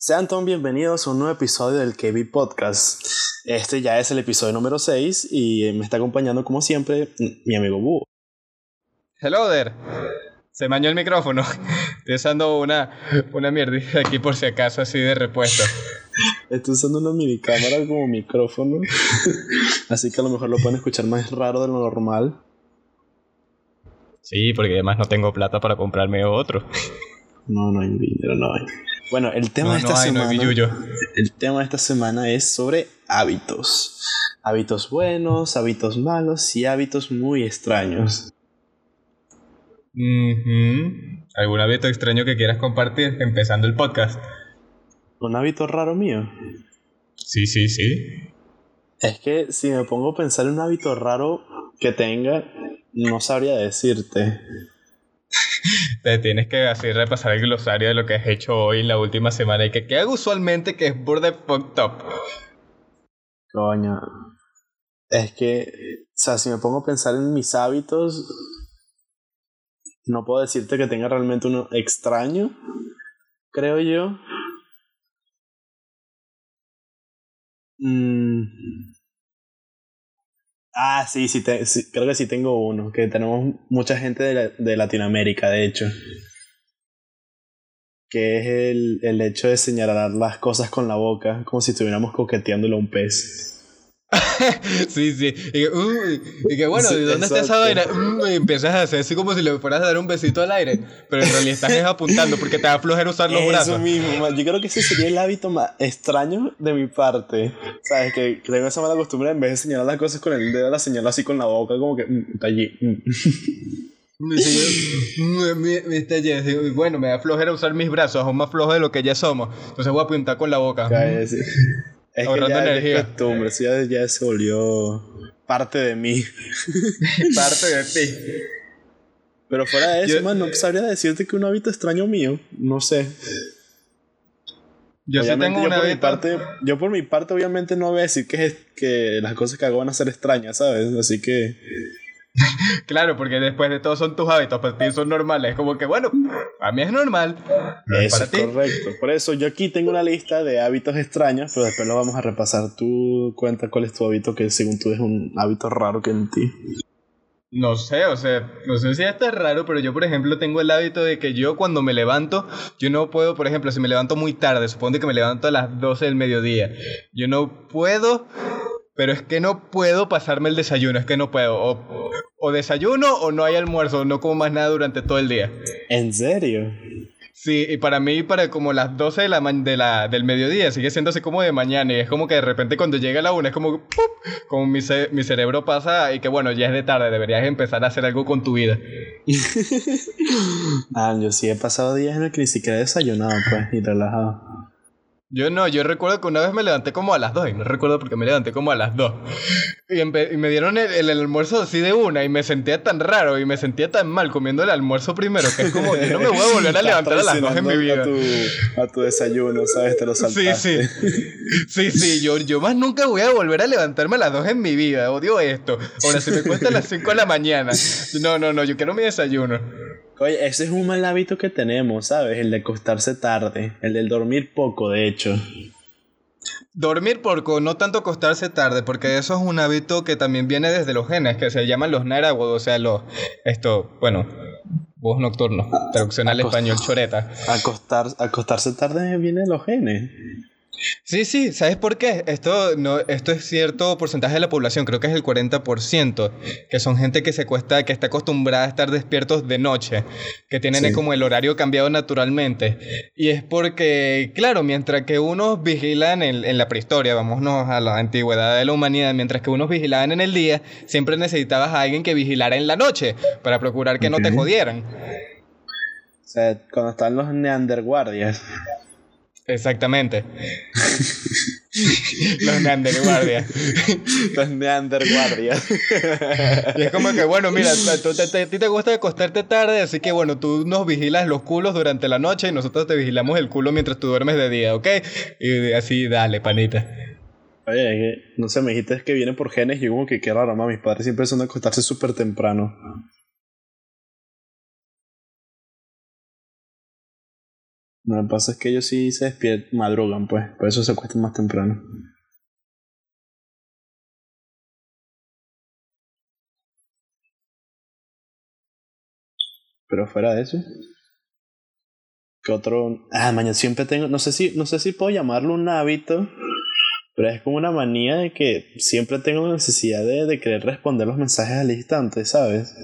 Sean todos bienvenidos a un nuevo episodio del KB Podcast. Este ya es el episodio número 6 y me está acompañando como siempre mi amigo Búho. Hello there. Se mañó el micrófono. Estoy usando una, una mierdita aquí por si acaso así de repuesto. Estoy usando una mini cámara como micrófono. Así que a lo mejor lo pueden escuchar más raro de lo normal. Sí, porque además no tengo plata para comprarme otro. No, no hay dinero, no hay. Bueno, el tema de esta semana. el tema de esta semana es sobre hábitos. Hábitos buenos, hábitos malos y hábitos muy extraños. ¿Algún hábito extraño que quieras compartir empezando el podcast? ¿Un hábito raro mío? Sí, sí, sí. Es que si me pongo a pensar en un hábito raro que tenga, no sabría decirte. Te tienes que así repasar el glosario de lo que has hecho hoy en la última semana y que queda usualmente que es burde fucked up. Coño. Es que, o sea, si me pongo a pensar en mis hábitos, no puedo decirte que tenga realmente uno extraño, creo yo. Mm. Ah, sí, sí, creo que sí tengo uno, que tenemos mucha gente de, de Latinoamérica, de hecho. Que es el, el hecho de señalar las cosas con la boca, como si estuviéramos coqueteándole a un pez. sí, sí. Y que, y que bueno, ¿de dónde está esa vaina? Mm, y empiezas a hacer así como si le fueras a dar un besito al aire. Pero en realidad estás apuntando porque te va a flojera usar los brazos. Eso mismo, yo creo que ese sería el hábito más extraño de mi parte. ¿Sabes? Que, tengo esa mala costumbre en vez de señalar las cosas con el dedo, la señalo así con la boca, como que mm, está allí. Mm. me, está bueno, me da flojera usar mis brazos, aún más flojo de lo que ya somos. Entonces voy a apuntar con la boca. Cállate, es que ya energía. Es costumbre, eso ya, ya se volvió parte de mí. parte de ti. Pero fuera de eso, man, no sabría decirte que un hábito extraño mío. No sé. Yo sí tengo por, mi parte, yo por mi parte, obviamente, no voy a decir que, que las cosas que hago van a ser extrañas, ¿sabes? Así que. claro, porque después de todo son tus hábitos, para ti son normales. Como que, bueno, a mí es normal. Eso es correcto. Por eso yo aquí tengo una lista de hábitos extraños, pero después lo vamos a repasar. Tú cuenta cuál es tu hábito que según tú es un hábito raro que en ti. No sé, o sea, no sé si esto es raro, pero yo, por ejemplo, tengo el hábito de que yo cuando me levanto, yo no puedo, por ejemplo, si me levanto muy tarde, supongo que me levanto a las 12 del mediodía, yo no puedo pero es que no puedo pasarme el desayuno, es que no puedo. O, o, desayuno o no hay almuerzo, no como más nada durante todo el día. ¿En serio? Sí, y para mí, para como las 12 de la, de la, del mediodía, sigue siendo así como de mañana. Y es como que de repente cuando llega la una, es como, ¡pup! como mi, mi cerebro pasa y que bueno, ya es de tarde, deberías empezar a hacer algo con tu vida. ah, yo sí he pasado días en los que ni siquiera he desayunado, pues, y relajado. Yo no, yo recuerdo que una vez me levanté como a las 2 y no recuerdo porque me levanté como a las 2. Y, me dieron el, almuerzo así de una y me sentía tan raro y me sentía tan mal comiendo el almuerzo primero que es como, yo no me voy a volver a levantar a las 2 en mi vida. A tu, desayuno, ¿sabes? Te lo saltaste. Sí, sí. Sí, sí, yo, yo más nunca voy a volver a levantarme a las 2 en mi vida. Odio esto. Ahora, si me cuesta a las 5 de la mañana. No, no, no, yo quiero mi desayuno. Oye, ese es un mal hábito que tenemos, ¿sabes? El de acostarse tarde, el del dormir poco, de hecho. Dormir poco, no tanto acostarse tarde, porque eso es un hábito que también viene desde los genes, que se llaman los Narawod, o sea, los, esto, bueno, voz nocturno, traducción al español choreta. Acostar, acostarse tarde viene de los genes. Sí, sí, ¿sabes por qué? Esto, no, esto es cierto porcentaje de la población, creo que es el 40%, que son gente que se cuesta, que está acostumbrada a estar despiertos de noche, que tienen como el horario cambiado naturalmente. Y es porque, claro, mientras que unos vigilan en, en la prehistoria, vámonos a la antigüedad de la humanidad, mientras que unos vigilaban en el día, siempre necesitabas a alguien que vigilara en la noche para procurar que no te jodieran. O sea, cuando están los neanderguardias. Exactamente. Los Neanderguardias. Los Neanderguardias. y es como que, bueno, mira, a ti te gusta acostarte tarde, así que, bueno, tú nos vigilas los culos durante la noche y nosotros te vigilamos el culo mientras tú duermes de día, ¿ok? Y así, dale, panita. Oye, no sé, me dijiste que viene por genes y yo como que qué raro, mamá, mis padres siempre son de acostarse súper temprano. Lo que pasa es que ellos sí se despiertan, madrugan, pues. Por eso se acuestan más temprano. Pero fuera de eso. ¿Qué otro? Ah, mañana siempre tengo. No sé si, no sé si puedo llamarlo un hábito. Pero es como una manía de que siempre tengo la necesidad de, de querer responder los mensajes al instante, ¿sabes?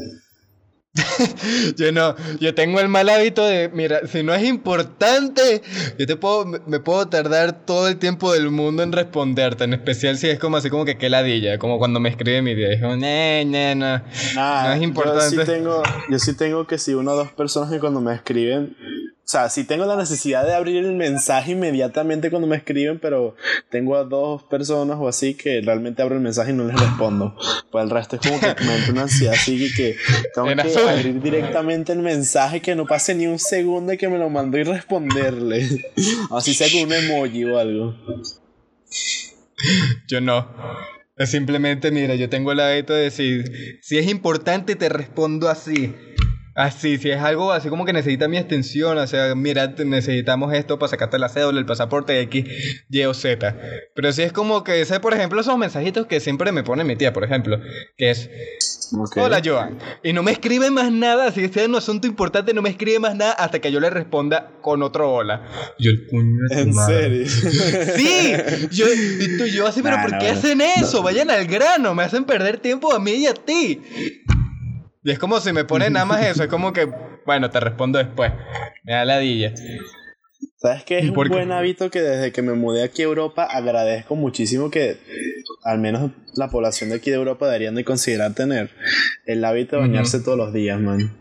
yo no, yo tengo el mal hábito de, mira, si no es importante, yo te puedo, me puedo tardar todo el tiempo del mundo en responderte, en especial si es como así como que qué ladilla, como cuando me escribe mi día, dijo, no, no, no, no es importante. Yo sí tengo, yo sí tengo que si una o dos personas que cuando me escriben o sea, sí tengo la necesidad de abrir el mensaje inmediatamente cuando me escriben, pero tengo a dos personas o así que realmente abro el mensaje y no les respondo. Pues el resto es como que me entra una ansiedad así que tengo que abrir directamente el mensaje que no pase ni un segundo y que me lo mando y responderle. así sea con un emoji o algo. Yo no. Es simplemente, mira, yo tengo el hábito de decir, si es importante te respondo así. Así, si es algo así como que necesita mi extensión, o sea, mira, necesitamos esto para sacarte la cédula, el pasaporte X, Y o Z. Pero si es como que, sé, por ejemplo, esos mensajitos que siempre me pone mi tía, por ejemplo, que es, hola Joan, y no me escribe más nada, si es un asunto importante, no me escribe más nada hasta que yo le responda con otro hola. Yo el puño ¿En serio? Sí, yo, yo así, pero ¿por qué hacen eso? Vayan al grano, me hacen perder tiempo a mí y a ti. Y es como si me ponen nada más eso, es como que, bueno, te respondo después. Me da ladilla. ¿Sabes qué? Es un buen hábito que desde que me mudé aquí a Europa agradezco muchísimo que al menos la población de aquí de Europa deberían de considerar tener el hábito de bañarse todos los días, man.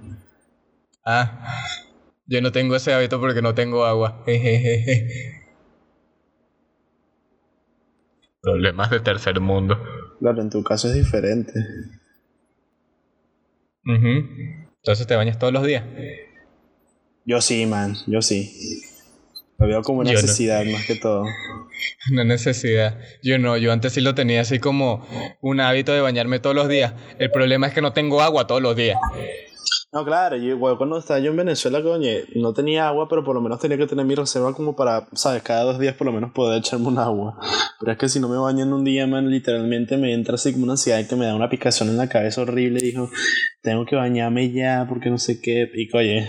Ah, yo no tengo ese hábito porque no tengo agua. Problemas de tercer mundo. Claro, en tu caso es diferente. Entonces te bañas todos los días. Yo sí, man, yo sí. Lo veo como una necesidad más que todo. Una necesidad. Yo no, yo antes sí lo tenía así como un hábito de bañarme todos los días. El problema es que no tengo agua todos los días. No, claro, yo cuando estaba yo en Venezuela, coño, no tenía agua, pero por lo menos tenía que tener mi reserva como para, ¿sabes? Cada dos días por lo menos poder echarme un agua. Pero es que si no me baño en un día, man, literalmente me entra así como una ansiedad que me da una picazón en la cabeza horrible. Dijo, tengo que bañarme ya porque no sé qué. Y oye,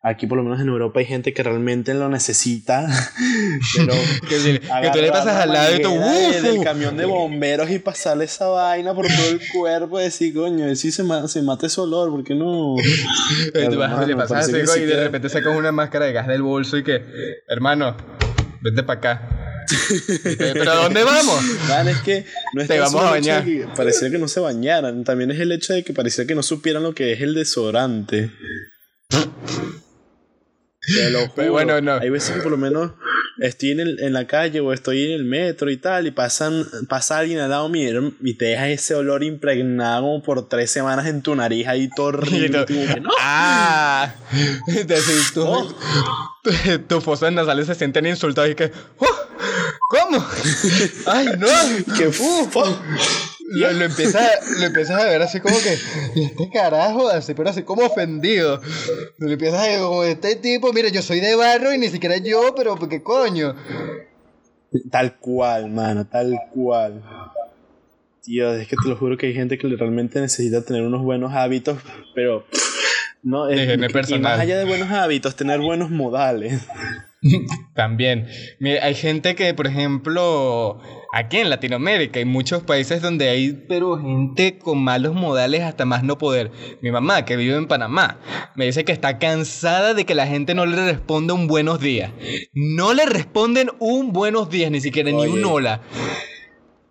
Aquí por lo menos en Europa hay gente que realmente lo necesita. Pero que, tú le pasas al lado y tú del camión de bomberos y pasarle esa vaina por todo el cuerpo y decir, coño, si se, se mata ese olor, ¿por qué no? le pasas y de repente sacas una máscara de gas del bolso y que, hermano, vete para acá. ¿Pero a dónde vamos? es que no es Te vamos a bañar. Que parecía que no se bañaran. También es el hecho de que parecía que no supieran lo que es el desodorante. Te bueno, no. Hay veces que por lo menos estoy en, el, en, la calle o estoy en el metro y tal, y pasan, pasa alguien al lado mío y te deja ese olor impregnado como por tres semanas en tu nariz ahí todo horrible. no. ¡Ah! Decir, tú, oh. tus fosas nasales se sienten insultados y que. Oh, ¿Cómo? ¡Ay, no! ¡Qué fufo! Lo, lo, empiezas, lo empiezas a ver así como que, este carajo, así, pero así como ofendido. Lo empiezas a ver como, este tipo, mira, yo soy de barro y ni siquiera yo, pero ¿qué coño? Tal cual, mano, tal cual. Tío, es que te lo juro que hay gente que realmente necesita tener unos buenos hábitos, pero no, es, y más allá de buenos hábitos, tener buenos modales. También. Mira, hay gente que, por ejemplo, aquí en Latinoamérica hay muchos países donde hay, pero gente con malos modales hasta más no poder. Mi mamá, que vive en Panamá, me dice que está cansada de que la gente no le responda un buenos días. No le responden un buenos días, ni siquiera ni un hola.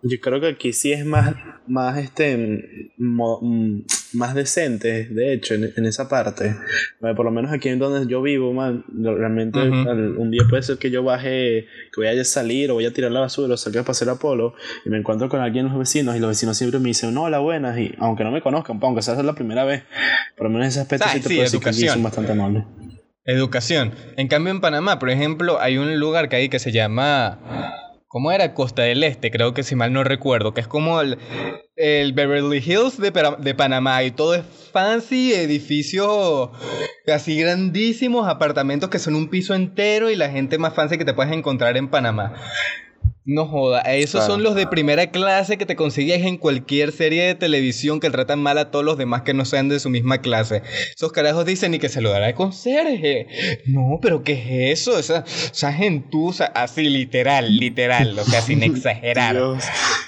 Yo creo que aquí sí es más, más este, mm, más decente, de hecho, en, esa parte. Por lo menos aquí en donde yo vivo, man, realmente un día puede ser que yo baje, que voy a salir o voy a tirar la basura o salga a pasear a polo y me encuentro con alguien los vecinos y los vecinos siempre me dicen, no, hola, buenas, y aunque no me conozcan, pues, aunque sea la primera vez, por lo menos ese aspecto sí te puedo decir que son bastante amables. Educación. En cambio, en Panamá, por ejemplo, hay un lugar que hay que se llama ¿Cómo era? Costa del Este, creo que si mal no recuerdo, que es como el, Beverly Hills de, de, Panamá y todo es fancy, edificios así grandísimos, apartamentos que son un piso entero y la gente más fancy que te puedes encontrar en Panamá. No joda, esos son los de primera clase que te consigues en cualquier serie de televisión que tratan mal a todos los demás que no sean de su misma clase. Esos carajos dicen y que se lo dará de conserje. No, pero ¿qué es eso? Esa, esa gentuza, así literal, literal, o sea, sin exagerar. Dios,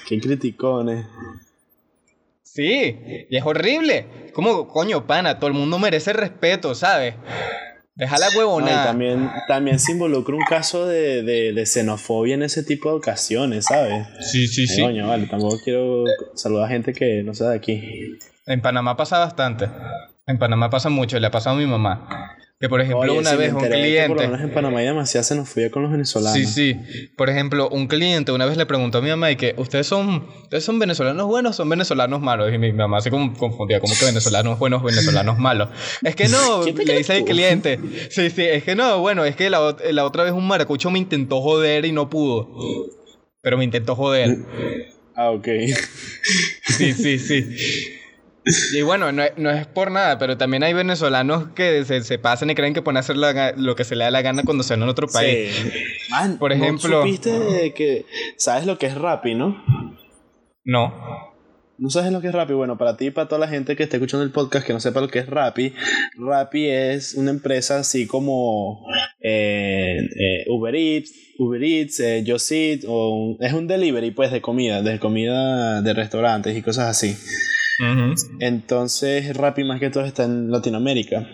qué criticones. Sí, y es horrible. Como, coño, pana, todo el mundo merece respeto, ¿sabes? Deja la huevona. también, también se involucra un caso de, de, xenofobia en ese tipo de ocasiones, ¿sabes? Sí, sí, sí. Coño, vale, tampoco quiero saludar a gente que no sea de aquí. En Panamá pasa bastante. En Panamá pasa mucho, le ha pasado a mi mamá. Que por ejemplo, una vez un cliente. por lo menos en Panamá ya demasiado se nos fue con los venezolanos. Sí, sí. Por ejemplo, un cliente una vez le preguntó a mi mamá y que ustedes son, ustedes son venezolanos buenos, son venezolanos malos. Y mi mamá se confundía, como que venezolanos buenos, venezolanos malos. Es que no, le dice el cliente. Sí, sí, es que no, bueno, es que la, la otra vez un maracucho me intentó joder y no pudo. Pero me intentó joder. Ah, ok. Sí, sí, sí. Y bueno, no, es por nada, pero también hay venezolanos que se, pasan y creen que pueden hacer lo que se le da la gana cuando se van en otro país. Man, por ejemplo. ¿no supiste que. ¿Sabes lo que es Rappi, no? No. ¿No sabes lo que es Rappi? Bueno, para ti y para toda la gente que esté escuchando el podcast que no sepa lo que es Rappi, Rappi es una empresa así como eh, eh, Uber Eats, Uber Eats, eh, Just Eat, o es un delivery pues de comida, de comida de restaurantes y cosas así. Entonces, Rappi más que todo está en Latinoamérica,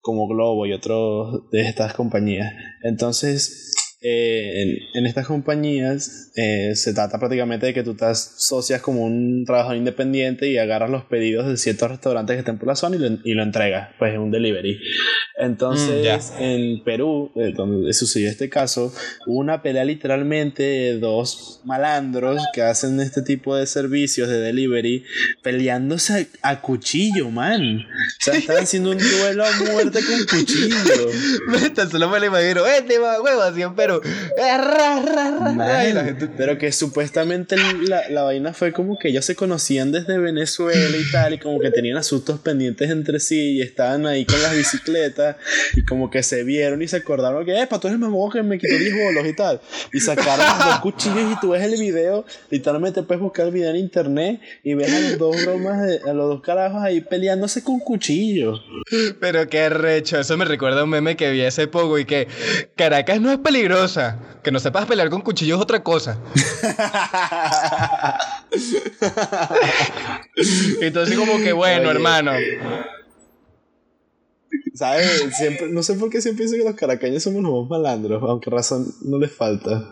como Globo y otros de estas compañías. Entonces, eh, en, estas compañías eh, se trata prácticamente de que tú estás socias como un trabajador independiente y agarras los pedidos de ciertos restaurantes que estén por la zona y lo, y lo entregas, pues es un delivery. Entonces, mm, en Perú, eh, donde sucedió este caso, hubo una pelea literalmente de dos malandros que hacen este tipo de servicios de delivery peleándose a, cuchillo, man. O sea, están haciendo un duelo a muerte con cuchillo. solo me lo imagino, este va huevo, siempre pero que supuestamente la, la, vaina fue como que ellos se conocían desde Venezuela y tal, y como que tenían asuntos pendientes entre sí y estaban ahí con las bicicletas y como que se vieron y se acordaron que, eh, tú eres el mamón que me quitó 10 bolos y tal. Y sacaron los dos cuchillos y tú ves el video, literalmente puedes buscar el video en internet y ves a los dos bromas, a los dos carajos ahí peleándose con cuchillos. Pero qué recho, eso me recuerda a un meme que vi hace poco y que Caracas no es peligroso que no sepas pelear con cuchillos es otra cosa. Entonces como que bueno, hermano. ¿Sabes? Siempre, no sé por qué siempre pienso que los caracaños somos los más malandros, aunque razón no les falta.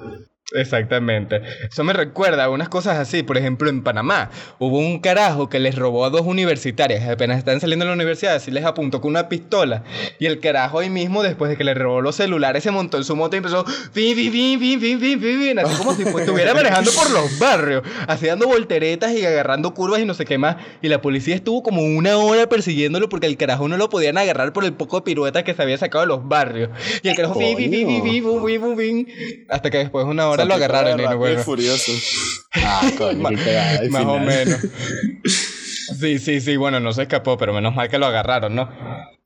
Exactamente. Eso me recuerda a unas cosas así. Por ejemplo, en Panamá hubo un carajo que les robó a dos universitarias. Apenas están saliendo de la universidad, así les apuntó con una pistola. Y el carajo ahí mismo, después de que le robó los celulares, se montó en su moto y empezó. Fin, fin, fin, fin, fin, fin, fin, así como si estuviera manejando por los barrios. Así dando volteretas y agarrando curvas y no sé qué más. Y la policía estuvo como una hora persiguiéndolo porque el carajo no lo podían agarrar por el poco de piruetas que se había sacado de los barrios. Y el carajo. Fin, fin, fin, fin, fin, fin, fin, hasta que después de una hora lo agarraron y no, furioso. Ah, coño, qué Más o menos. Sí, sí, sí, bueno, no se escapó, pero menos mal que lo agarraron, ¿no?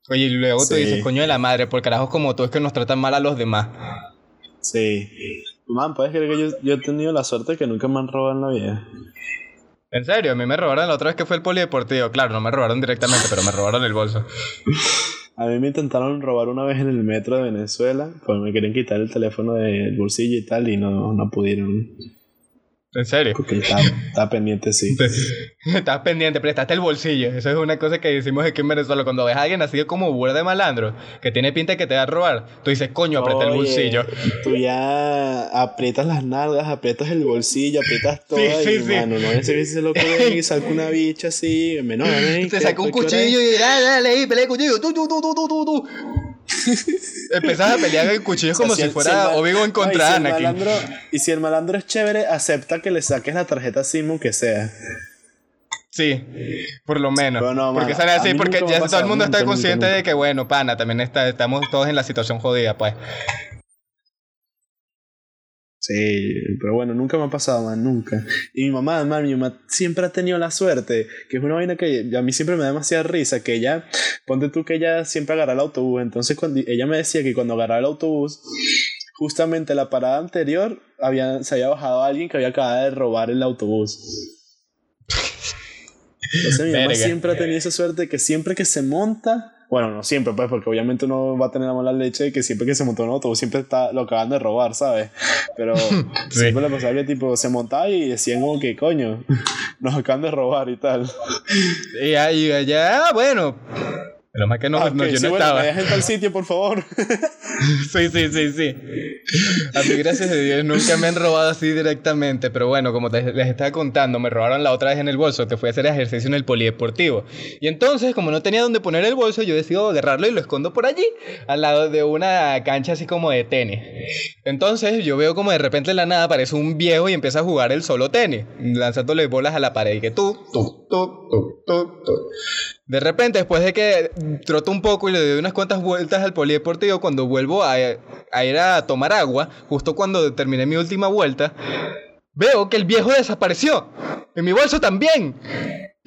Oye, y luego tú dices, coño de la madre, por carajos como tú es que nos tratan mal a los demás. Sí. Man, puedes creer que yo, yo he tenido la suerte que nunca me han robado en la vida. En serio, a mí me robaron la otra vez que fue el polideportivo. Claro, no me robaron directamente, pero me robaron el bolso. A mí me intentaron robar una vez en el metro de Venezuela, pues me querían quitar el teléfono del bolsillo y tal, y no, no pudieron. ¿En serio? Porque está, pendiente, sí. Estás pendiente, prestaste el bolsillo. Eso es una cosa que decimos aquí en Venezuela. Cuando ves a alguien así como burda de malandro, que tiene pinta de que te va a robar, tú dices, coño, aprieta el bolsillo. Tú ya aprietas las nalgas, aprietas el bolsillo, aprietas todo. Sí, sí, y, sí. Mano, no es que se lo y saca una bicha así, menor. Te saca un cuchillo y dale, dale, pelea el cuchillo. Tú, tú, tú, tú, tú, tú. Empezás a pelear el cuchillo como si, fuera Obi-Wan en contra Anakin. y si el malandro es chévere, acepta que le saques la tarjeta SIM que sea. Sí, por lo menos. porque sale así, porque ya todo el mundo está consciente de que, bueno, pana, también está, estamos todos en la situación jodida, pues. Sí, pero bueno, nunca me ha pasado, man, nunca. Y mi mamá, man, mi mamá siempre ha tenido la suerte, que es una vaina que a mí siempre me da demasiada risa, que ella, ponte tú que ella siempre agarra el autobús, entonces cuando ella me decía que cuando agarraba el autobús, justamente la parada anterior había, se había bajado alguien que había acabado de robar el autobús. Entonces mi mamá siempre ha tenido esa suerte que siempre que se monta, bueno, no siempre, pues, porque obviamente uno va a tener la mala leche de que siempre que se montó un autobús siempre está, lo acaban de robar, ¿sabes? Pero siempre le pasaba que tipo se montaba y decían como que coño, nos acaban de robar y tal. Y ahí, allá, bueno, lo más que no, ah, no yo no estaba. Me dejen tal sitio, por favor. sí, sí, sí, sí. A mí, gracias a Dios, nunca me han robado así directamente. Pero bueno, como les estaba contando, me robaron la otra vez en el bolso, que fui a hacer ejercicio en el polideportivo. Y entonces, como no tenía dónde poner el bolso, yo decido agarrarlo y lo escondo por allí, al lado de una cancha así como de tenis. Entonces, yo veo como de repente en la nada aparece un viejo y empieza a jugar el solo tenis, lanzándole bolas a la pared. Y que tú, tú, tú, tú, tú, tú. De repente, después de que troto un poco y le doy unas cuantas vueltas al polideportivo, cuando vuelvo a, a ir a tomar agua, justo cuando terminé mi última vuelta, veo que el viejo desapareció. En mi bolso también.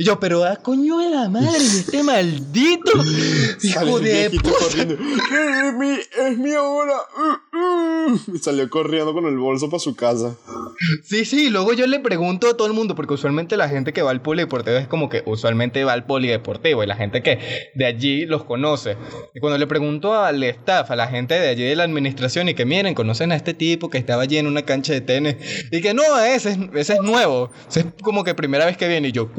Y yo, pero a ah, coño de la madre, este maldito hijo de puta. Es mi, es mi hora. Y salió corriendo con el bolso para su casa. Sí, sí, luego yo le pregunto a todo el mundo, porque usualmente la gente que va al polideportivo es como que usualmente va al polideportivo y la gente que de allí los conoce. Y cuando le pregunto al staff, a la gente de allí de la administración y que miren, conocen a este tipo que estaba allí en una cancha de tenis y que no, ese es, ese es nuevo. es como que primera vez que viene y yo,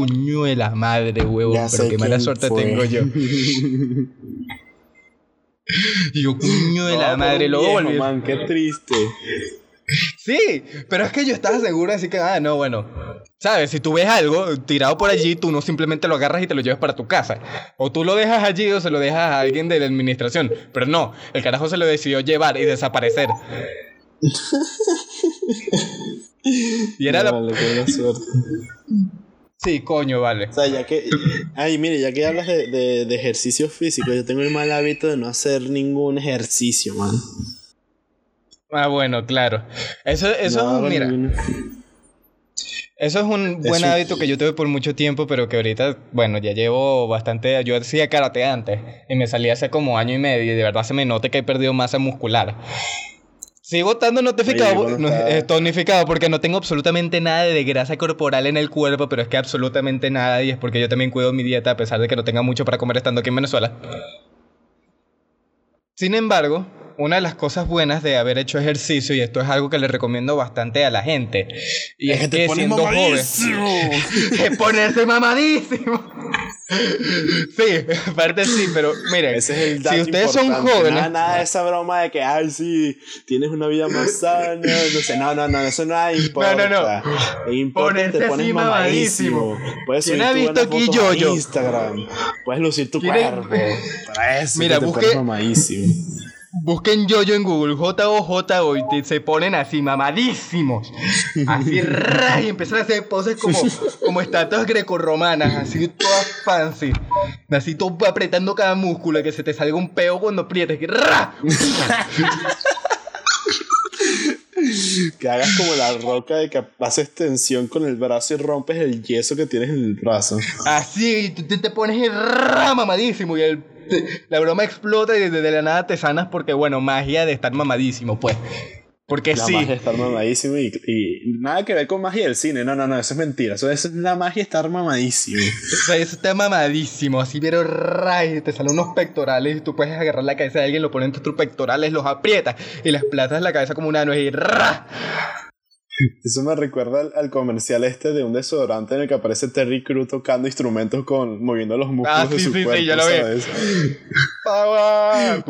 cuño la madre, huevo, pero qué mala suerte tengo yo. y yo, cuño de la madre, luego volví. Man, qué triste. Sí, pero es que yo estaba seguro, así que, ah, no, bueno. ¿Sabes? Si tú ves algo tirado por allí, tú no simplemente lo agarras y te lo llevas para tu casa. O tú lo dejas allí o se lo dejas a alguien de la administración. Pero no, el carajo se lo decidió llevar y desaparecer. y era la... suerte. Sí, coño, vale. O sea, ya que. Ay, mire, ya que hablas de, de, de ejercicio físico, yo tengo el mal hábito de no hacer ningún ejercicio, man. Ah, bueno, claro. Eso, eso mira. Eso es un buen hábito que yo tuve por mucho tiempo, pero que ahorita, bueno, ya llevo bastante. Yo hacía karate antes y me salí hace como año y medio y de verdad se me nota que he perdido masa muscular. Sigo estando notificado, eh, tonificado porque no tengo absolutamente nada de grasa corporal en el cuerpo, pero es que absolutamente nada y es porque yo también cuido mi dieta a pesar de que no tenga mucho para comer estando aquí en Venezuela. Sin embargo, una de las cosas buenas de haber hecho ejercicio, y esto es algo que le recomiendo bastante a la gente, y es, que siendo joven, es ponerse mamadísimo. sí, aparte sí, pero miren, si ustedes son jóvenes, nada, nada, de esa broma de que, ay, sí, tienes una vida más sana, no sé, no, no, no, eso no importa. No, no, no. Importa, te pones mamadísimo. Puedes subir ha visto aquí yo, yo? Instagram, puedes lucir tu cuerpo. Para eso, Mira, busque mamadísimo. Busquen yo-yo en Google, J-O-J-O, y se ponen así, mamadísimos. Así, ra, y empiezan a hacer poses como, como estatuas grecorromanas, así todas fancy. Así todo apretando cada músculo, que se te salga un peo cuando aprietes, que ra. que hagas como la roca de que haces tensión con el brazo y rompes el yeso que tienes en el brazo. Así, tú te, te pones ra mamadísimo y el la broma explota y desde la nada te sanas porque, bueno, magia de estar mamadísimo, pues. Porque la sí. magia de estar mamadísimo y, nada que ver con magia del cine. No, no, no, eso es mentira. Eso, es la magia de estar mamadísimo. O sea, eso está mamadísimo. Así, pero ray, te salen unos pectorales y tú puedes agarrar la cabeza de alguien, lo pones entre tus pectorales, los aprietas y les platas la cabeza como una nuez y ra. Eso me recuerda al, comercial este de un desodorante en el que aparece Terry Crew tocando instrumentos con moviendo los músculos ah, de su sí, cuerpo, sí, ya lo ¿sabes? ¡Power!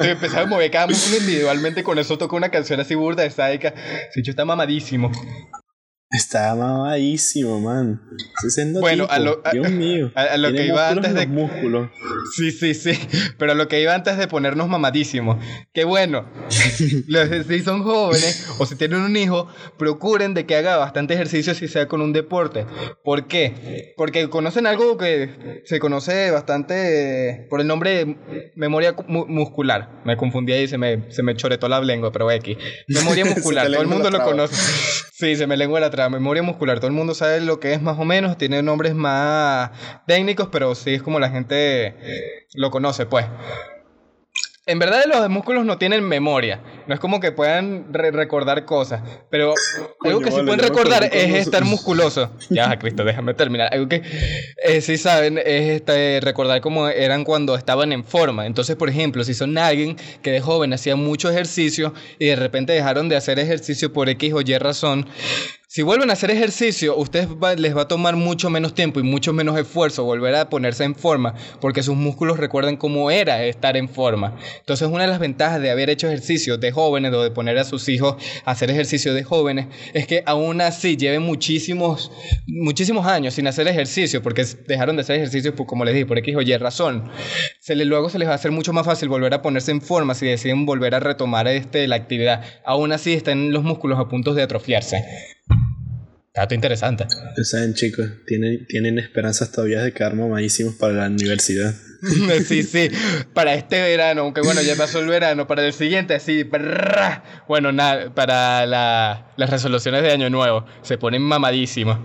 Te empezaba a mover cada músculo individualmente con eso toca una canción así burda, sádica. Se hecho está mamadísimo. Está mamadísimo, man. bueno, a lo, Dios mío. A, lo que iba antes de. Músculos. Sí, sí, sí. Pero a lo que iba antes de ponernos mamadísimos. Que bueno, si son jóvenes o si tienen un hijo, procuren de que haga bastante ejercicio si sea con un deporte. ¿Por qué? Porque conocen algo que se conoce bastante por el nombre de memoria muscular. Me confundí ahí, se me, se me choretó la lengua, pero X. Memoria muscular, todo el mundo lo conoce. Sí, se me lengua la traba. Memoria muscular, todo el mundo sabe lo que es más o menos, tiene nombres más técnicos, pero sí es como la gente lo conoce, pues. En verdad los músculos no tienen memoria. No es como que puedan recordar cosas. Pero algo que sí pueden recordar es estar musculoso. Ya, Cristo, déjame terminar. Algo que eh, sí saben es este, recordar cómo eran cuando estaban en forma. Entonces, por ejemplo, si son alguien que de joven hacía mucho ejercicio y de repente dejaron de hacer ejercicio por X o Y razón, si vuelven a hacer ejercicio, ustedes les va a tomar mucho menos tiempo y mucho menos esfuerzo volver a ponerse en forma, porque sus músculos recuerdan cómo era estar en forma. Entonces, una de las ventajas de haber hecho ejercicio de jóvenes o de poner a sus hijos a hacer ejercicio de jóvenes es que aún así lleven muchísimos, muchísimos años sin hacer ejercicio, porque dejaron de hacer ejercicio, pues, como les dije, por X o Y razón. Se luego se les va a hacer mucho más fácil volver a ponerse en forma si deciden volver a retomar este, la actividad. Aún así están los músculos a punto de atrofiarse. Dato interesante. Ya saben, chicos, tienen, tienen esperanzas todavía de quedar mamadísimos para la universidad. sí, sí, para este verano, aunque bueno, ya pasó el verano, para el siguiente, así, bueno, nada, para la, las resoluciones de Año Nuevo, se ponen mamadísimos.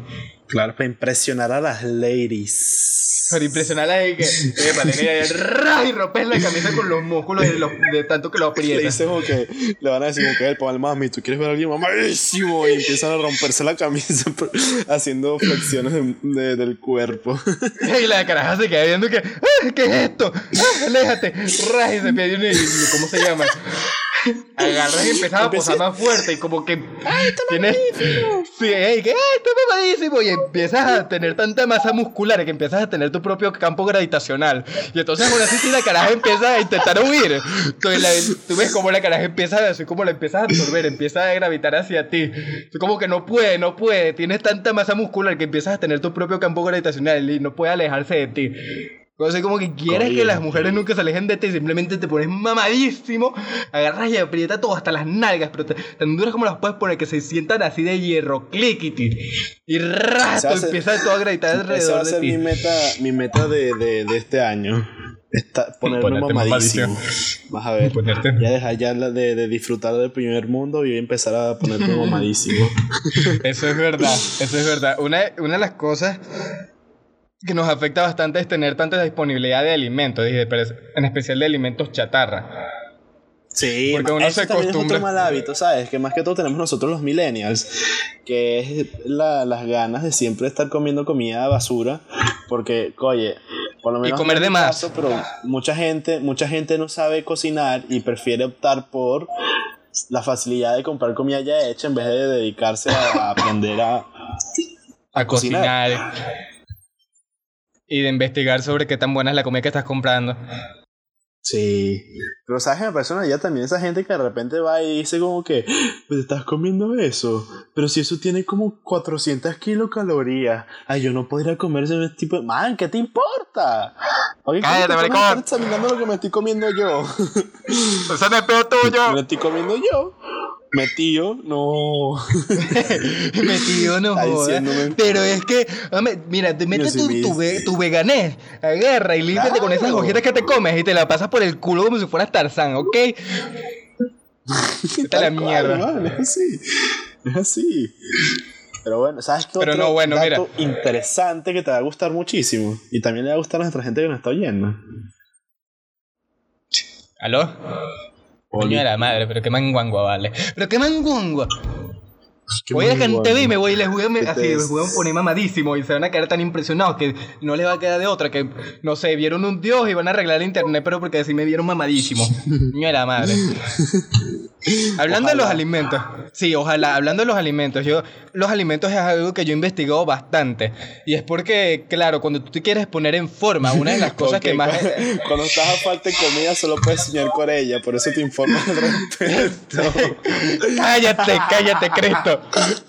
Claro, para impresionar a las ladies. Para impresionar a que, y rompes la camisa con los músculos de, de tanto que lo aprietas. Le, que, le van a decir como que el pal mami, tú quieres ver a alguien mamadísimo y empiezan a romperse la camisa haciendo flexiones de, del cuerpo. y la caraja se queda viendo que, ah, ¿qué es esto? Ah, aléjate. y se pide un ¿cómo se llama? Agarras y empiezas a posar más fuerte y como que ¡Ay, está tienes sí, ¡ay, que, ¡ay, está mamadísimo! y empiezas a tener tanta masa muscular que empiezas a tener tu propio campo gravitacional. Y entonces aún así la caraja empieza a intentar huir tú ves como la caraja empieza así como la empiezas a absorber empieza a gravitar hacia ti. Tú como que no puede no puede tienes tanta masa muscular que empiezas a tener tu propio campo gravitacional y no puede alejarse de ti o sea, como que quieres que las mujeres nunca se alejen de ti, simplemente te pones mamadísimo, agarras y aprietas todo hasta las nalgas, pero tan duras como las puedes poner que se sientan así de hierro, clickity. Y rato empieza todo a gritar alrededor. Esa va a ser mi meta, mi meta de, de, de este año. Está, ponerme mamadísimo. Vas a ver. Ya dejar ya de, de, disfrutar del primer mundo y empezar a ponerme mamadísimo. Eso es verdad, eso es verdad. Una, una de las cosas que nos afecta bastante es tener tanta disponibilidad de alimentos, en especial de alimentos chatarra. Sí, porque uno se acostumbra. Es otro mal hábito, ¿sabes? Que más que todo tenemos nosotros los millennials, que es las ganas de siempre estar comiendo comida basura, porque, oye, por lo menos. Y comer de más. pero mucha gente, mucha gente no sabe cocinar y prefiere optar por la facilidad de comprar comida ya hecha en vez de dedicarse a, aprender a, a, cocinar y de investigar sobre qué tan buena es la comida que estás comprando. Sí, pero sabes que me parece una también esa gente que de repente va y dice como que, pues estás comiendo eso, pero si eso tiene como 400 kilocalorías, ay, yo no podría comer ese tipo de... Man, ¿qué te importa? Oye, Cállate, maricón. Estás examinando lo que me estoy comiendo yo. Eso no es peor tuyo. Me lo estoy comiendo yo. Metido, no. Metido, no Pero es que, mira, te metes tu, tu, tu, veganés, agarra y límpiate con esas ojeras que te comes y te la pasas por el culo como si fueras Tarzán, ¿ok? Está la mierda. es así. Es así. Pero bueno, ¿sabes qué? Pero no, bueno, dato interesante que te va a gustar muchísimo. Y también le va a gustar a nuestra gente que nos está oyendo. ¿Aló? Coño de la madre, pero qué manguangua, vale. Pero qué manguangua. Voy a la TV y me voy y les voy a, así, les poner mamadísimo y se van a quedar tan impresionados que no les va a quedar de otra que, no sé, vieron un dios y van a arreglar el internet, pero porque así me vieron mamadísimo. La madre. Hablando de los alimentos. Sí, ojalá. Hablando de los alimentos. Yo, los alimentos es algo que yo he investigado bastante. Y es porque, claro, cuando tú te quieres poner en forma, una de las cosas que más. Cuando estás a falta de comida, solo puedes soñar con ella. Por eso te informo al respecto. cállate, cállate, Cristo.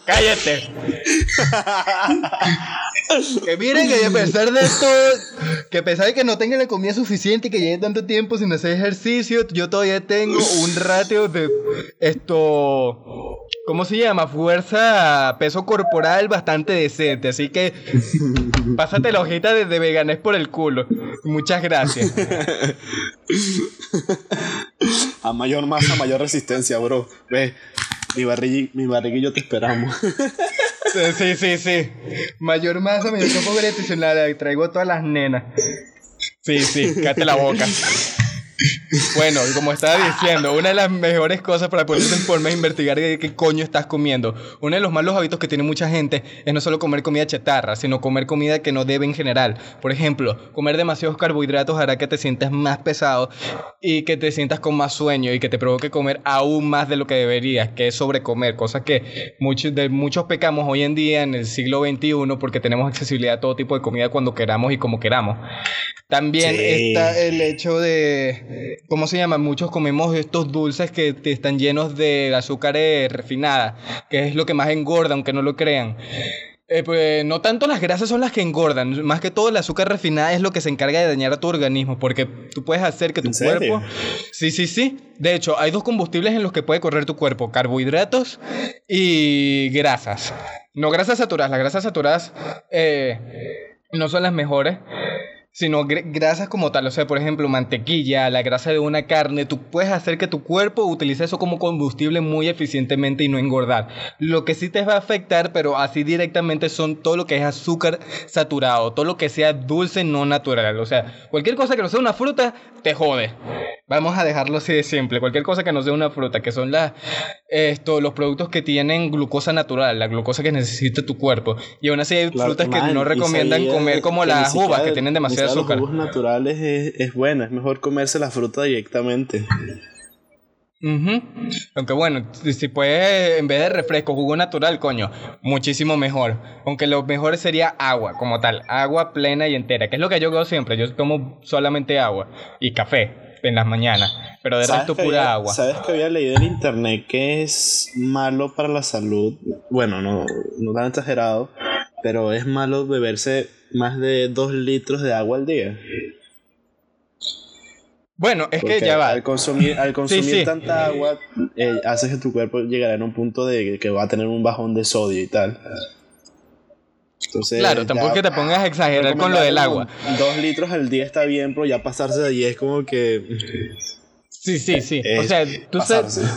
Cállate. que miren que a pesar de todo, que a pesar de que no tengan la comida suficiente y que lleve tanto tiempo sin hacer ejercicio, yo todavía tengo un ratio de esto, ¿cómo se llama? Fuerza, peso corporal bastante decente. Así que pásate la hojita de, de veganés por el culo. Muchas gracias. A mayor masa, mayor resistencia, bro. Ve, mi barriga, mi yo te esperamos. Sí, sí, sí. Mayor masa, mayor campo gravitacional. Traigo todas las nenas. Sí, sí, cállate la boca. Bueno, como estaba diciendo, una de las mejores cosas para ponerte en forma es investigar qué coño estás comiendo. Uno de los malos hábitos que tiene mucha gente es no solo comer comida chatarra, sino comer comida que no debe en general. Por ejemplo, comer demasiados carbohidratos hará que te sientas más pesado y que te sientas con más sueño y que te provoque comer aún más de lo que deberías, que es sobrecomer, cosa que muchos, de muchos pecamos hoy en día en el siglo XXI porque tenemos accesibilidad a todo tipo de comida cuando queramos y como queramos. También está el hecho de, ¿cómo se llama? Muchos comemos estos dulces que están llenos de azúcar refinada, que es lo que más engorda, aunque no lo crean. Eh, pues no tanto las grasas son las que engordan, más que todo el azúcar refinada es lo que se encarga de dañar a tu organismo, porque tú puedes hacer que tu cuerpo... Sí, sí, sí. De hecho, hay dos combustibles en los que puede correr tu cuerpo, carbohidratos y grasas. No grasas saturadas, las grasas saturadas eh, no son las mejores sino grasas como tal. O sea, por ejemplo, mantequilla, la grasa de una carne, tú puedes hacer que tu cuerpo utilice eso como combustible muy eficientemente y no engordar. Lo que sí te va a afectar, pero así directamente, son todo lo que es azúcar saturado, todo lo que sea dulce no natural. O sea, cualquier cosa que no sea una fruta, te jode. Vamos a dejarlo así de simple. Cualquier cosa que no sea una fruta, que son las, esto, los productos que tienen glucosa natural, la glucosa que necesita tu cuerpo. Y aún así hay frutas que no recomiendan comer como las uvas, que tienen demasiado azúcar. Los jugos naturales es, es bueno, es mejor comerse la fruta directamente. Aunque bueno, si puedes, en vez de refresco, jugo natural, coño, muchísimo mejor. Aunque lo mejor sería agua, como tal, agua plena y entera, que es lo que yo hago siempre. Yo tomo solamente agua y café en las mañanas, pero de resto pura agua. ¿Sabes que había leído en internet que es malo para la salud? Bueno, no, no tan exagerado, pero es malo beberse más de 2 litros de agua al día. Bueno, es que ya va. Al consumir, al consumir tanta agua, eh, hace que tu cuerpo llegará en un punto de que va a tener un bajón de sodio y tal. Entonces, claro, tampoco que te pongas a exagerar con lo del agua. Dos litros al día está bien, pero ya pasarse de ahí es como que. Sí, sí, sí. o sea, tú,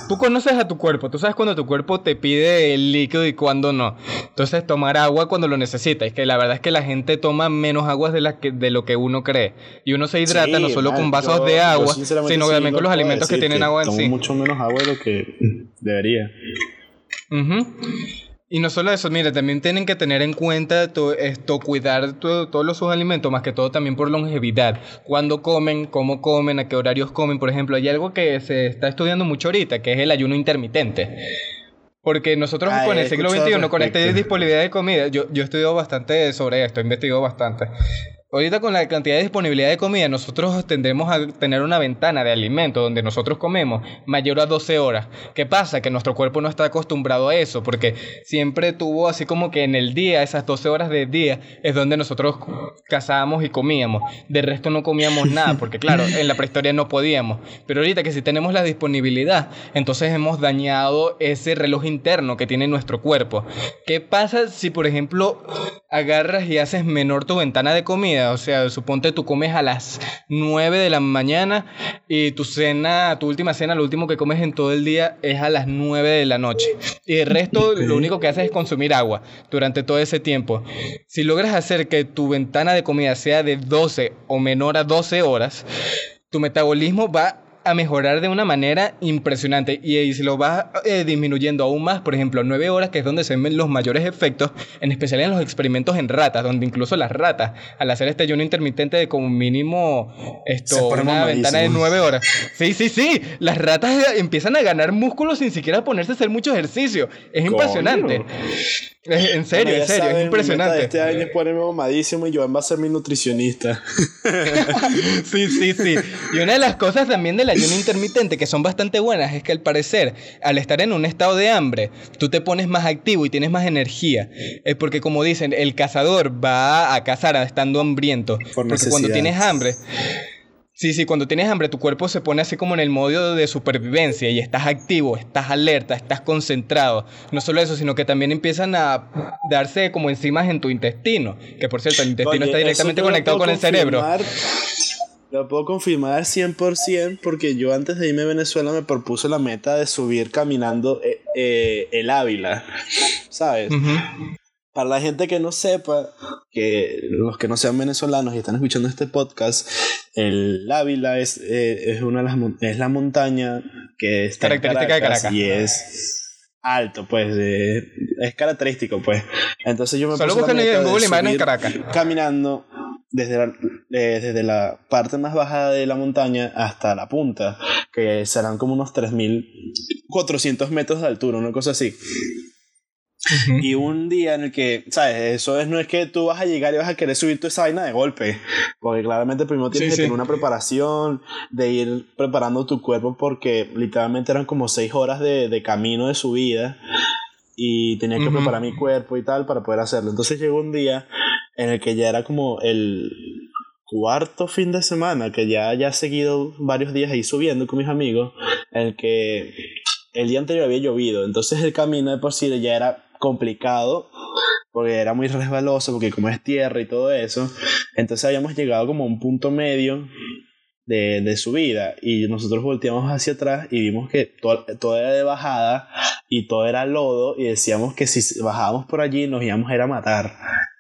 tú conoces a tu cuerpo, tú sabes cuando tu cuerpo te pide el líquido y cuando no. Entonces, tomar agua cuando lo necesita. Es que la verdad es que la gente toma menos agua de, la que, de lo que uno cree. Y uno se hidrata no solo con vasos de agua, sino también con los alimentos que tienen agua en tomo sí. mucho menos agua de lo que debería. Y no solo eso, mire, también tienen que tener en cuenta todo esto, cuidar todos los sus alimentos, más que todo también por longevidad. Cuándo comen, cómo comen, a qué horarios comen. Por ejemplo, hay algo que se está estudiando mucho ahorita, que es el ayuno intermitente. Porque nosotros ah, con el siglo XXI, con esta disponibilidad de comida, yo, yo he estudiado bastante sobre esto, he investigado bastante. Ahorita con la cantidad de disponibilidad de comida, nosotros tendremos a tener una ventana de alimento donde nosotros comemos mayor a 12 horas. ¿Qué pasa? Que nuestro cuerpo no está acostumbrado a eso, porque siempre tuvo así como que en el día, esas 12 horas del día, es donde nosotros cazábamos y comíamos. De resto no comíamos nada, porque claro, en la prehistoria no podíamos. Pero ahorita que si tenemos la disponibilidad, entonces hemos dañado ese reloj interno que tiene nuestro cuerpo. ¿Qué pasa si, por ejemplo, agarras y haces menor tu ventana de comida? O sea, suponte tú comes a las 9 de la mañana y tu cena, tu última cena, lo último que comes en todo el día es a las 9 de la noche. Y el resto lo único que haces es consumir agua durante todo ese tiempo. Si logras hacer que tu ventana de comida sea de 12 o menor a 12 horas, tu metabolismo va a mejorar de una manera impresionante y, si lo vas eh, disminuyendo aún más, por ejemplo, 9 horas, que es donde se ven los mayores efectos, en especial en los experimentos en ratas, donde incluso las ratas, al hacer este ayuno intermitente de como mínimo esto, una ventana de 9 horas. Sí, sí, sí, las ratas empiezan a ganar músculos sin siquiera ponerse a hacer mucho ejercicio. Es impresionante. En serio, en serio, es impresionante. este año es ponerme mamadísimo y Joan va a ser mi nutricionista. sí, sí, sí. Y una de las cosas también ayuno intermitente, que son bastante buenas, es que al parecer, al estar en un estado de hambre, tú te pones más activo y tienes más energía. Es porque, como dicen, el cazador va a cazar estando hambriento. porque cuando tienes hambre Sí, sí, cuando tienes hambre tu cuerpo se pone así como en el modo de supervivencia y estás activo, estás alerta, estás concentrado. No solo eso, sino que también empiezan a darse como enzimas en tu intestino, que por cierto el intestino está directamente conectado con el cerebro. Lo puedo confirmar 100% porque yo antes de irme a Venezuela me propuse la meta de subir caminando eh, eh, el Ávila, ¿sabes? Para la gente que no sepa, que los que no sean venezolanos y están escuchando este podcast, el Ávila es, eh, es, una de las, es la montaña que está característica de Caracas y es alto, pues, es característico, pues. Entonces yo me Solo buscan en Google imágenes Caracas. Caminando desde la, desde la parte más baja de la montaña hasta la punta, que serán como unos 3.400 metros de altura, una cosa así. Y un día en el que, ¿sabes? Eso es, no es que tú vas a llegar y vas a querer subir tu esa vaina de golpe. Porque claramente primero tienes que tener una preparación, de ir preparando tu cuerpo, porque literalmente eran como seis horas de, de camino de subida. Y tenía que preparar mi cuerpo y tal para poder hacerlo. Entonces llegó un día en el que ya era como el cuarto fin de semana, que ya, ya he seguido varios días ahí subiendo con mis amigos, en el que el día anterior había llovido, entonces el camino de por sí ya era complicado porque era muy resbaloso, porque como es tierra y todo eso, entonces habíamos llegado como a un punto medio de, de subida y nosotros volteamos hacia atrás y vimos que todo, todo, era de bajada y todo era lodo y decíamos que si bajábamos por allí nos íbamos a ir a matar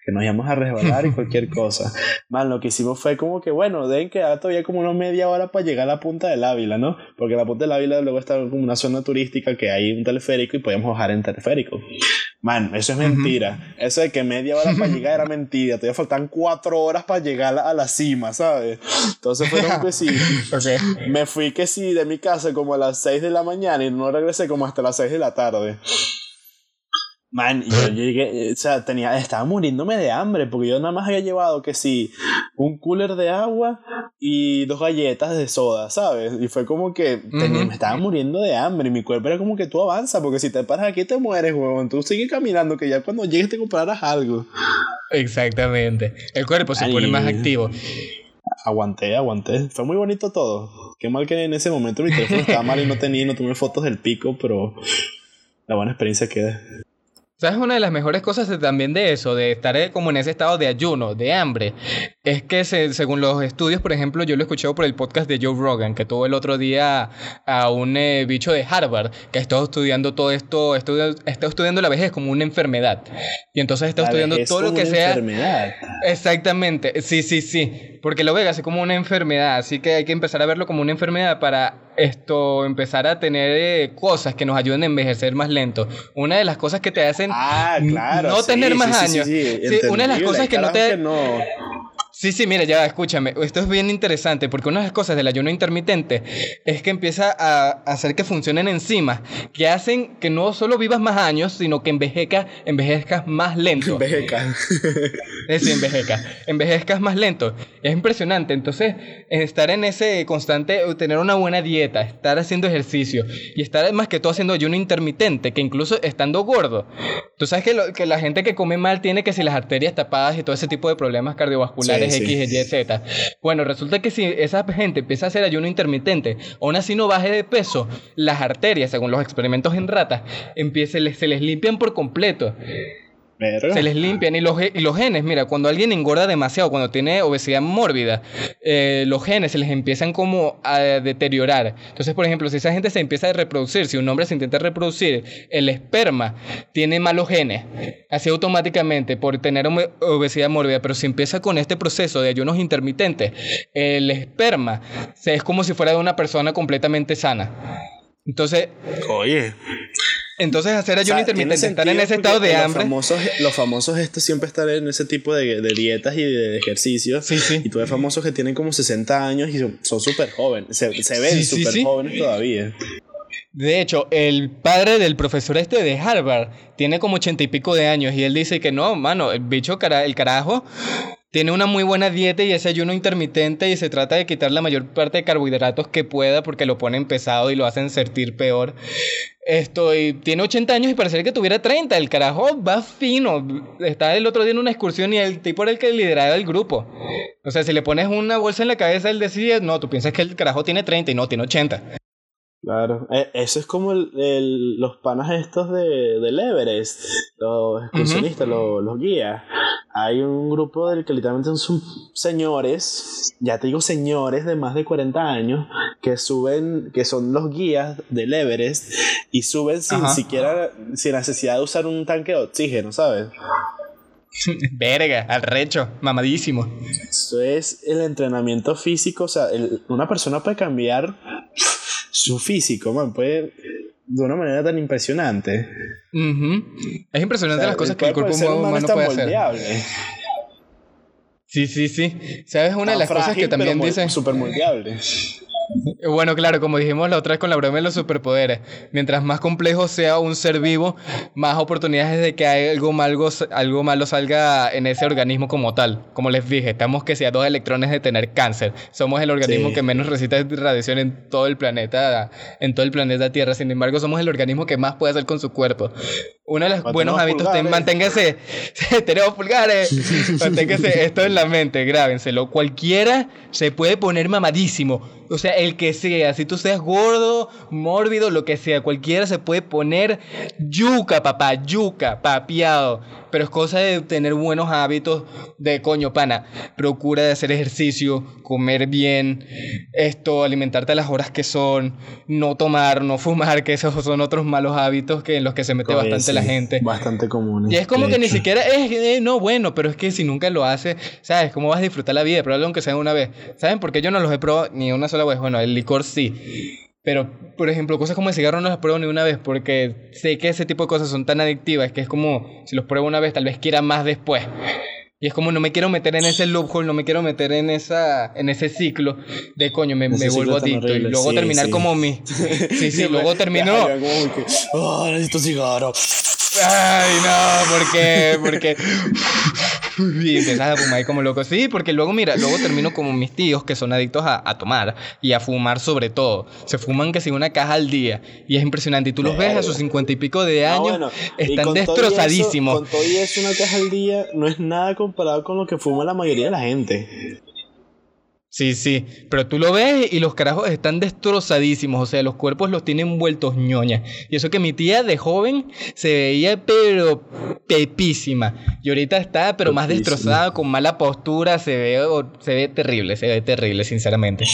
que nos íbamos a resbalar y cualquier cosa. Man, lo que hicimos fue como que, bueno, deben quedar todavía como una media hora para llegar a la punta del Ávila, ¿no? Porque la punta del Ávila luego está como una zona turística que hay un teleférico y podíamos bajar en teleférico. Man, eso es mentira. Eso de que media hora para llegar era mentira. Todavía faltan cuatro horas para llegar a la cima, ¿sabes? Entonces fueron que sí. Me fui que sí de mi casa como a las 6 de la mañana y no regresé como hasta las 6 de la tarde. Man, yo llegué, o sea, tenía, estaba muriéndome de hambre porque yo nada más había llevado que sí, un cooler de agua y dos galletas de soda, ¿sabes? Y fue como que me estaba muriendo de hambre y mi cuerpo era como que tú avanza porque si te paras aquí te mueres, huevón. Tú sigues caminando que ya cuando llegues te comprarás algo. Exactamente. El cuerpo se pone más activo. Aguanté, aguanté. Fue muy bonito todo. Qué mal que en ese momento mi teléfono estaba mal y no tenía, no tomé fotos del pico, pero la buena experiencia queda. ¿Sabes? Una de las mejores cosas también de eso, de estar eh, como en ese estado de ayuno, de hambre, es que según los estudios, por ejemplo, yo lo he escuchado por el podcast de Joe Rogan, que tuvo el otro día a un eh, bicho de Harvard que ha estado estudiando todo esto, está estudiando la vejez como una enfermedad. Y entonces está estudiando todo lo que sea. enfermedad. Exactamente, sí, sí, sí. Porque lo ve así como una enfermedad, así que hay que empezar a verlo como una enfermedad para esto empezar a tener eh, cosas que nos ayuden a envejecer más lento. Una de las cosas que te hacen ah, claro, no tener más años. una de las cosas que no te no. Sí, sí, mira, ya, escúchame. Esto es bien interesante porque una de las cosas del ayuno intermitente es que empieza a hacer que funcionen enzimas que hacen que no solo vivas más años, sino que envejezcas, envejezcas más lento. Envejezcas. Sí, envejezcas. Envejezcas más lento. Es impresionante. Entonces, estar en ese constante, tener una buena dieta, estar haciendo ejercicio y estar más que todo haciendo ayuno intermitente, que incluso estando gordo. Tú sabes que, que la gente que come mal tiene que si las arterias tapadas y todo ese tipo de problemas cardiovasculares. X, Y, Z. Bueno, resulta que si esa gente empieza a hacer ayuno intermitente, aún así no baje de peso, las arterias, según los experimentos en ratas, empieza, se les limpian por completo. Se les limpian y los, y los genes, mira, cuando alguien engorda demasiado, cuando tiene obesidad mórbida, eh, los genes se les empiezan como a deteriorar. Entonces, por ejemplo, si esa gente se empieza a reproducir, si un hombre se intenta reproducir, el esperma tiene malos genes, así automáticamente por tener obesidad mórbida, pero si empieza con este proceso de ayunos intermitentes, el esperma es como si fuera de una persona completamente sana. Entonces, oye, entonces hacer ayuno intermitente, estar en ese estado de hambre. Los famosos, los famosos estos siempre están en ese tipo de, dietas y de ejercicios. Sí, sí. Y tú ves famosos que tienen como 60 años y son súper jóvenes. Se, ven súper jóvenes todavía. De hecho, el padre del profesor este de Harvard tiene como ochenta y pico de años y él dice que no, mano, el bicho, el carajo, tiene una muy buena dieta y ese ayuno intermitente y se trata de quitar la mayor parte de carbohidratos que pueda porque lo ponen pesado y lo hacen sentir peor. Esto, tiene 80 años y parece que tuviera 30. El carajo va fino. Estaba el otro día en una excursión y el tipo era el que lideraba el grupo. O sea, si le pones una bolsa en la cabeza, él decía, no, tú piensas que el carajo tiene 30 y no, tiene 80. Claro, e, eso es como el, los panas estos de, del Everest, los excursionistas, los, guías. Hay un grupo del que literalmente son señores, ya te digo señores de más de 40 años, que suben, que son los guías del Everest y suben sin siquiera, sin necesidad de usar un tanque de oxígeno, ¿sabes? Verga, al recho, mamadísimo. Eso es el entrenamiento físico, o sea, una persona puede cambiar su físico, man, puede de una manera tan impresionante. Es impresionante las cosas que el cuerpo humano, puede hacer. Sí, sí, sí. ¿Sabes una de las cosas que también dicen? Súper moldeable. Bueno, claro, como dijimos la otra vez con la broma de los superpoderes, mientras más complejo sea un ser vivo, más oportunidades de que algo malo, algo malo salga en ese organismo como tal. Como les dije, estamos que sea dos electrones de tener cáncer. Somos el organismo que menos resiste radiación en todo el planeta, en todo el planeta Tierra. Sin embargo, somos el organismo que más puede hacer con su cuerpo. Uno de los buenos hábitos manténgase, tenemos pulgares, manténgase esto en la mente, grábenselo. Cualquiera se puede poner mamadísimo. O sea, el que sea, si tú seas gordo, mórbido, lo que sea, cualquiera se puede poner yuca, papá, yuca, papiado pero es cosa de tener buenos hábitos de coño, pana. Procura de hacer ejercicio, comer bien, esto, alimentarte a las horas que son, no tomar, no fumar, que esos son otros malos hábitos que en los que se mete bastante la gente. Bastante comunes. Y es como que ni siquiera es, eh, no, bueno, pero es que si nunca lo hace, ¿sabes? ¿Cómo vas a disfrutar la vida? Probablemente aunque sea una vez. ¿Saben por qué yo no los he probado ni una sola vez? Bueno, el licor sí. Pero, por ejemplo, cosas como el cigarro no las pruebo ni una vez porque sé que ese tipo de cosas son tan adictivas que es como, si los pruebo una vez, tal vez quiera más después. Y es como no me quiero meter en ese loophole, no me quiero meter en esa en ese ciclo de coño, me, me vuelvo adicto y luego terminar como mi Sí, sí, luego termino. oh, necesito cigarro. Ay, no, ¿por qué? Porque y empiezas a fumar como loco. Sí, porque luego, mira, luego termino como mis tíos que son adictos a, a, tomar y a fumar sobre todo. Se fuman que si una caja al día y es impresionante. Y tú los ves a sus cincuenta y pico de años, están destrozadísimos. con todo y eso, una caja al día no es nada comparado con lo que fuma la mayoría de la gente. Sí, sí, pero tú lo ves y los carajos están destrozadísimos, o sea, los cuerpos los tienen vueltos ñoña. Y eso que mi tía de joven se veía pero pepísima. Y ahorita está pero más destrozada, con mala postura, se ve, se ve terrible, se ve terrible, sinceramente.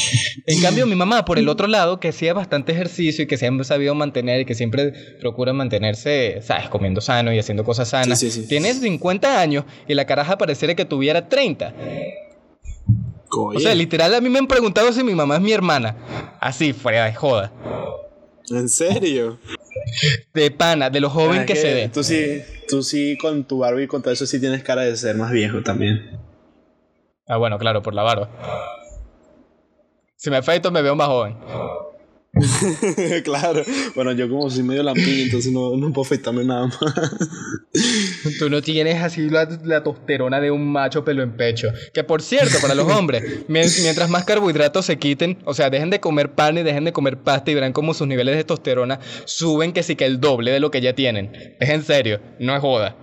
En cambio, mi mamá, por el otro lado, que hacía bastante ejercicio y que siempre ha sabido mantener y que siempre procura mantenerse, sabes, comiendo sano y haciendo cosas sanas, tiene 50 años y la caraja pareciera que tuviera 30. O sea, literal, a mí me han preguntado si mi mamá es mi hermana. Así, fuera de joda. ¿En serio? De pana, de lo joven que, se ve. Tú sí, tú sí, con tu barba y con todo eso, sí tienes cara de ser más viejo también. Ah, bueno, claro, por la barba. Si me afeito, me veo más joven. claro. Bueno, yo como soy medio lampiño, entonces no, no puedo afectarme nada más. Tú no tienes así la, la, tosterona de un macho pelo en pecho. Que por cierto, para los hombres, mientras más carbohidratos se quiten, o sea, dejen de comer pan y dejen de comer pasta y verán como sus niveles de testosterona suben que sí que el doble de lo que ya tienen. Es en serio, no es joda.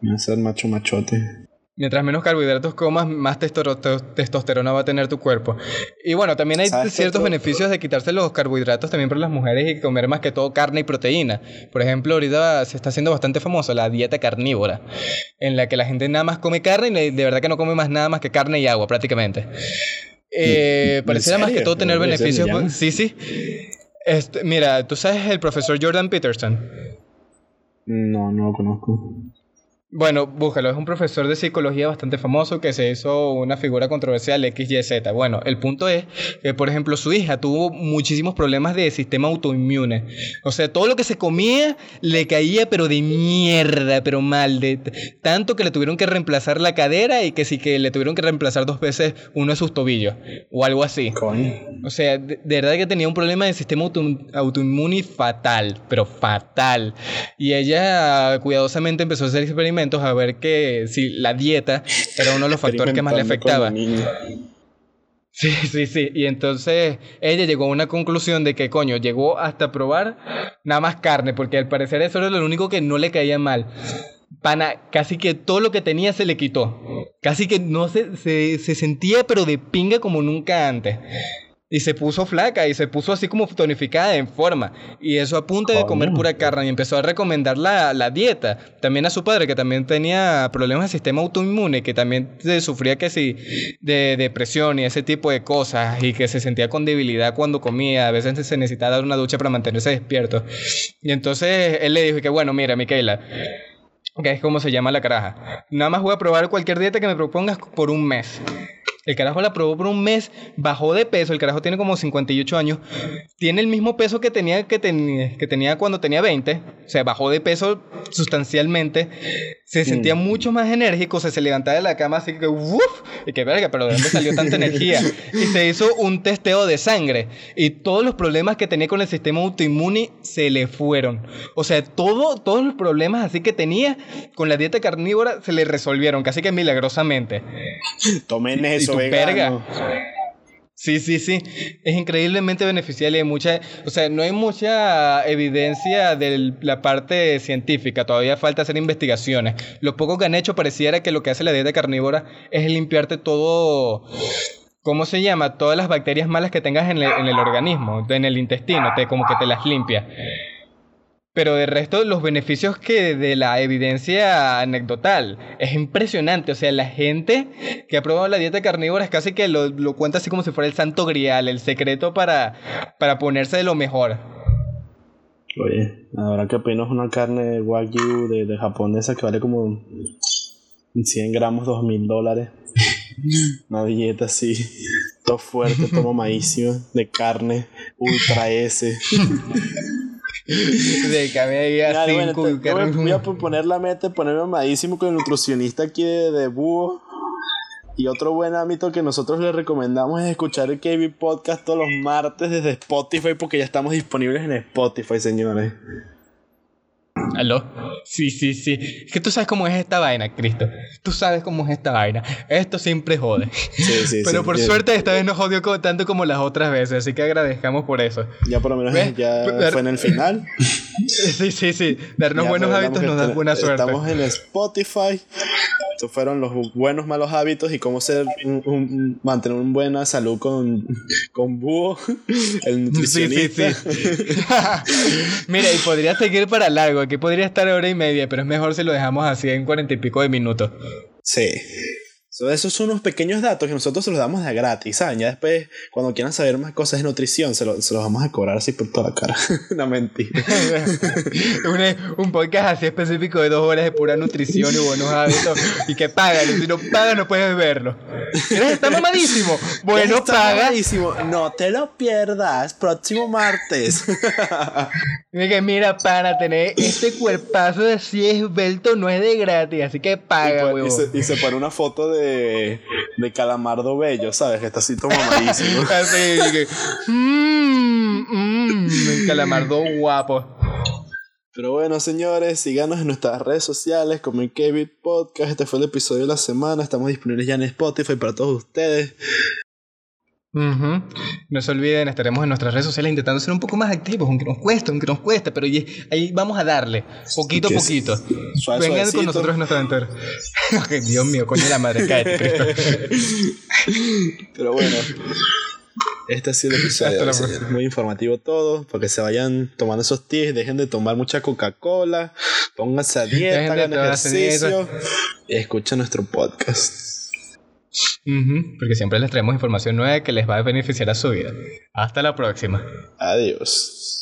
Voy a ser macho machote. Mientras menos carbohidratos comas, más testosterona va a tener tu cuerpo. Y bueno, también hay ciertos beneficios de quitarse los carbohidratos también para las mujeres y comer más que todo carne y proteína. Por ejemplo, ahorita se está haciendo bastante famosa la dieta carnívora, en la que la gente nada más come carne y de verdad que no come más nada más que carne y agua prácticamente. Eh, pareciera más que todo tener beneficios. Sí, sí. Este, mira, ¿tú sabes el profesor Jordan Peterson? No, no lo conozco. Bueno, búscalo, es un profesor de psicología bastante famoso que se hizo una figura controversial XYZ. Bueno, el punto es que, por ejemplo, su hija tuvo muchísimos problemas de sistema autoinmune. O sea, todo lo que se comía le caía, pero de mierda, pero mal. De, tanto que le tuvieron que reemplazar la cadera y que sí que le tuvieron que reemplazar dos veces uno de sus tobillos o algo así. O sea, de, verdad que tenía un problema de sistema autoinmune fatal, pero fatal. Y ella cuidadosamente empezó a hacer experimentos experimentos a ver que si la dieta era uno de los factores que más le afectaba. Sí, sí, sí. Y entonces ella llegó a una conclusión de que, coño, llegó hasta probar nada más carne, porque al parecer eso era lo único que no le caía mal. Pana, casi que todo lo que tenía se le quitó. Casi que no se, se, se sentía, pero de pinga como nunca antes. Y se puso flaca y se puso así como tonificada en forma. Y eso a punto de comer pura carne. Y empezó a recomendar la, la, dieta. También a su padre, que también tenía problemas de sistema autoinmune, que también sufría que sí, de depresión y ese tipo de cosas. Y que se sentía con debilidad cuando comía. A veces se necesitaba dar una ducha para mantenerse despierto. Y entonces él le dijo que, bueno, mira, Micaela. Que es como se llama la caraja. Nada más voy a probar cualquier dieta que me propongas por un mes. El carajo la probó por un mes, bajó de peso, el carajo tiene como 58 años, tiene el mismo peso que tenía, que, que tenía cuando tenía 20, o sea, bajó de peso sustancialmente, se sentía mucho más enérgico, se, se levantaba de la cama así que, uff, y que verga, pero ¿de dónde salió tanta energía? Y se hizo un testeo de sangre y todos los problemas que tenía con el sistema autoinmune se le fueron. O sea, todo, todos los problemas así que tenía con la dieta carnívora se le resolvieron, casi que milagrosamente. Tomen eso, Verga. Sí, sí, sí. Es increíblemente beneficial y hay mucha, o sea, no hay mucha evidencia de la parte científica, todavía falta hacer investigaciones. Lo poco que han hecho pareciera que lo que hace la dieta carnívora es limpiarte todo, ¿cómo se llama? Todas las bacterias malas que tengas en el, en el organismo, en el intestino, te, como que te las limpia. Pero de resto, los beneficios que de la evidencia anecdotal es impresionante. O sea, la gente que ha probado la dieta carnívora es casi que lo, lo cuenta así como si fuera el santo grial, el secreto para, para ponerse de lo mejor. Oye, ahora que opinas una carne wagyu de, de japonesa que vale como 100 gramos, 2 mil dólares. Una dieta así, todo fuerte, todo mamadísimo, de carne, ultra S. de cabella bueno, te, voy, voy, a poner la meta ponerme amadísimo con el nutricionista aquí de, de búho. Y otro buen ámbito que nosotros le recomendamos es escuchar el KB Podcast todos los martes desde Spotify porque ya estamos disponibles en Spotify, señores. ¿Aló? Sí, sí, sí. Es que tú sabes cómo es esta vaina, Cristo. Tú sabes cómo es esta vaina. Esto siempre jode. Sí, sí, Pero sí, por ya. suerte esta vez no jodió tanto como las otras veces, así que agradezcamos por eso. Ya por lo menos ¿Ves? ya Pero- fue en el final. Sí, sí, sí. Darnos Ya buenos hábitos nos da buena suerte. Estamos en Spotify. Estos fueron los buenos malos hábitos y cómo ser un, un- mantener una buena salud con, con búho, el Sí, sí, nutricionista. sí. Mira, y podría seguir para largo. Aquí podría estar hora y media, pero es mejor si lo dejamos así en cuarenta y pico de minutos. Sí. So, esos son unos pequeños datos que nosotros se los damos de gratis, ¿saben? Ya después, cuando quieran saber más cosas de nutrición, se, lo- se los vamos a cobrar así por toda la cara. Una mentira. un, un podcast así específico de dos horas de pura nutrición y buenos hábitos. Y que pagan. Si no pagas, no puedes verlo. ¿Quieres estar mamadísimo? Bueno, Está paga. mamadísimo. No te lo pierdas. Próximo martes. Mira, para tener este cuerpazo de así esbelto no es de gratis. Así que y, paga, y se, y se pone una foto de, de Calamardo Bello, ¿sabes? Que está así todo mamadísimo. Así. Mmm, calamardo guapo. Pero bueno, señores, síganos en nuestras redes sociales como en KB Podcast. Este fue el episodio de la semana. Estamos disponibles ya en Spotify para todos ustedes. Ujú. No se olviden, estaremos en nuestras redes sociales intentando ser un poco más activos, aunque nos cuesta, aunque nos cuesta, pero ahí vamos a darle, poquito a poquito. Suave, Vengan suavecito. con nosotros en nuestra aventura. Dios mío, coño la madre, cállate. Pero bueno, este ha sido el episodio. La. Muy informativo todo. Para que se vayan tomando esos tips, dejen de tomar mucha Coca-Cola, pónganse a dieta, hagan ejercicio y escuchen nuestro podcast. Porque siempre les traemos información nueva que les va a beneficiar a su vida. Hasta la próxima. Adiós.